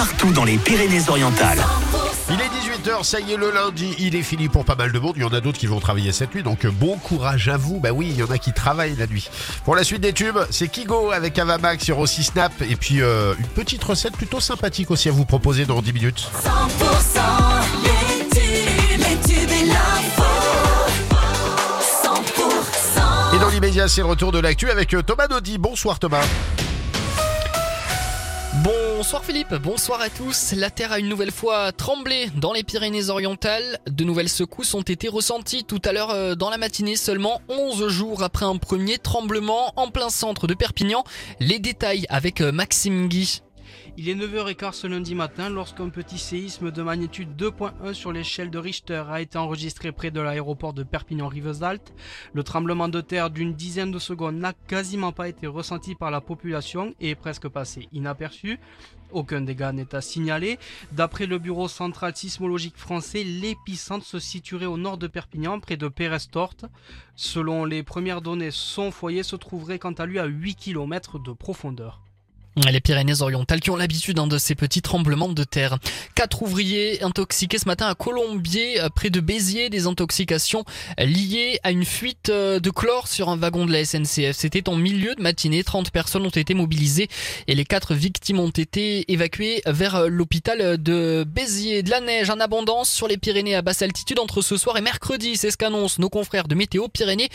partout dans les Pyrénées-Orientales. Il est 18h, ça y est, le lundi, il est fini pour pas mal de monde. Il y en a d'autres qui vont travailler cette nuit, donc bon courage à vous. Bah oui, il y en a qui travaillent la nuit. Pour la suite des tubes, c'est Kigo avec Avamax sur aussi Snap. Et puis euh, une petite recette plutôt sympathique aussi à vous proposer dans 10 minutes. 100% les tubes, les tubes et l'info. 100% Et dans l'immédiat, c'est le retour de l'actu avec euh, Thomas Naudy. Bonsoir Thomas. Bonsoir Philippe, bonsoir à tous. La Terre a une nouvelle fois tremblé dans les Pyrénées-Orientales. De nouvelles secousses ont été ressenties tout à l'heure euh, dans la matinée, seulement 11 jours après un premier tremblement en plein centre de Perpignan. Les détails avec euh, Maxime Guy. Il est 9h15 ce lundi matin lorsqu'un petit séisme de magnitude 2.1 sur l'échelle de Richter a été enregistré près de l'aéroport de Perpignan-Rivesaltes. Le tremblement de terre d'une dizaine de secondes n'a quasiment pas été ressenti par la population et est presque passé inaperçu. Aucun dégât n'est à signaler. D'après le bureau central sismologique français, l'épicentre se situerait au nord de Perpignan, près de Pérestorte. Selon les premières données, son foyer se trouverait quant à lui à 8 km de profondeur. Les Pyrénées-Orientales qui ont l'habitude hein, de ces petits tremblements de terre. Quatre ouvriers intoxiqués ce matin à Colombier, euh, près de Béziers, des intoxications liées à une fuite euh, de chlore sur un wagon de la SNCF. C'était en milieu de matinée, 30 personnes ont été mobilisées et les quatre victimes ont été évacuées vers euh, l'hôpital de Béziers. De la neige en abondance sur les Pyrénées à basse altitude entre ce soir et mercredi, c'est ce qu'annoncent nos confrères de Météo Pyrénées.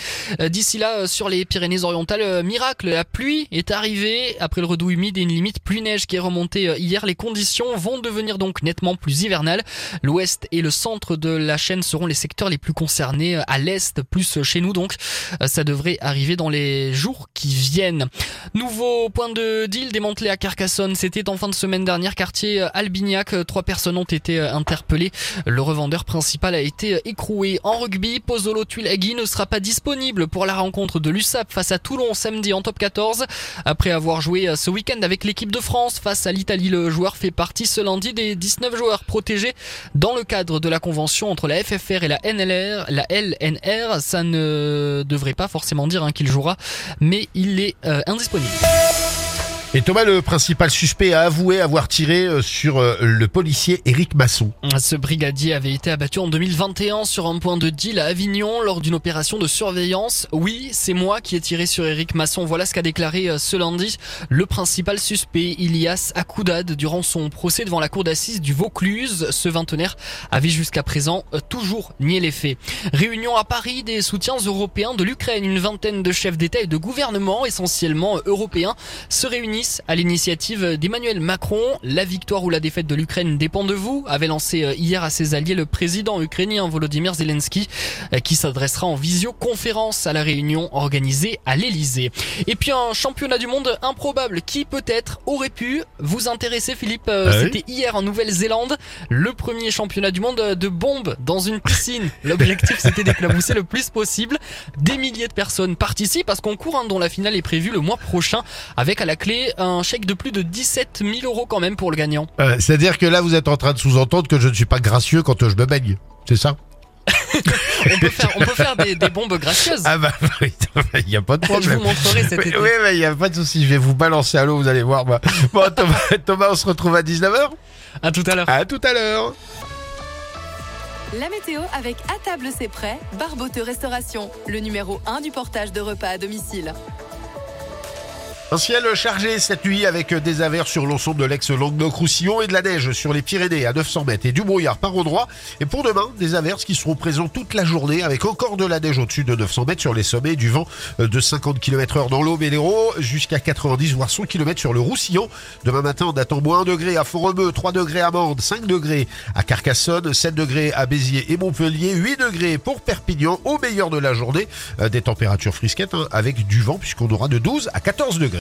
D'ici là, sur les Pyrénées-Orientales, miracle, la pluie est arrivée après le redout humide et une limite pluie neige qui est remontée euh, hier. Les conditions vont devenir donc nettement plus hivernales. L'ouest et le centre de la chaîne seront les secteurs les plus concernés. À l'est, plus chez nous donc. Euh, Ça devrait arriver dans les jours qui viennent. Nouveau point de deal démantelé à Carcassonne. C'était en fin de semaine dernière, quartier euh, Albignac. Trois personnes ont été interpellées. Le revendeur principal a été écroué. En rugby, Pozzolo Tuilagi ne sera pas disponible pour la rencontre de l'USAP face à Toulon samedi en top 14. Après avoir joué ce week-end avec l'équipe de France face à l'Italie, le joueur fait partie ce lundi des 19 joueurs protégés dans le cadre de la convention entre la FFR et la NLR, la LNR. Ça ne devrait pas forcément dire hein, qu'il jouera, mais il est euh, indisponible. Et Thomas, le principal suspect, a avoué avoir tiré euh, sur euh, le policier Éric Masson. Ce brigadier avait été abattu en 2021 sur un point de deal à Avignon lors d'une opération de surveillance. Oui, c'est moi qui ai tiré sur Éric Masson. Voilà ce qu'a déclaré euh, ce lundi le principal suspect, Ilias Akoudad, durant son procès devant la cour d'assises du Vaucluse. Ce vingtenaire avait jusqu'à présent toujours nié les faits. Réunion à Paris des soutiens européens de l'Ukraine. Une vingtaine de chefs d'État et de gouvernement, essentiellement européens, se réunissent à l'initiative d'Emmanuel Macron. La victoire ou la défaite de l'Ukraine dépend de vous, avait lancé euh, hier à ses alliés le président ukrainien Volodymyr Zelensky, euh, qui s'adressera en visioconférence à la réunion organisée à l'Elysée. Et puis un championnat du monde improbable qui peut-être aurait pu vous intéresser, Philippe. Euh, Ah oui C'était hier en Nouvelle-Zélande, le premier championnat du monde de bombes dans une piscine. L'objectif c'était d'éclabousser le plus possible. Des milliers de personnes participent à ce concours hein, dont la finale est prévue le mois prochain, avec à la clé un chèque de plus de 17 000 euros quand même pour le gagnant. Euh, C'est-à-dire que là, vous êtes en train de sous-entendre que je ne suis pas gracieux quand je me baigne. C'est ça? On peut faire, on peut faire des, des bombes gracieuses. Ah bah oui, il n'y a pas de Je problème. vous montrerai cet Oui, été. oui, mais il n'y a pas de souci. Je vais vous balancer à l'eau, vous allez voir. bah. Bon, Thomas, Thomas, on se retrouve à 19h. À tout à l'heure. À tout à l'heure. La météo avec À table c'est prêt, Barbote Restauration, le numéro 1 du portage de repas à domicile. Un ciel chargé cette nuit avec des averses sur l'ensemble de l'ex-Languedoc-Roussillon et de la neige sur les Pyrénées à 900 mètres et du brouillard par endroits. Et pour demain, des averses qui seront présentes toute la journée avec encore de la neige au-dessus de 900 mètres sur les sommets, du vent de 50 km heure dans l'Aube et jusqu'à 90 voire 100 km sur le Roussillon. Demain matin, on attend moins 1 degré à Font-Romeu, 3 degrés à Mende, 5 degrés à Carcassonne, 7 degrés à Béziers et Montpellier, 8 degrés pour Perpignan au meilleur de la journée. Euh, Des températures frisquettes hein, avec du vent puisqu'on aura de 12 à 14 degrés.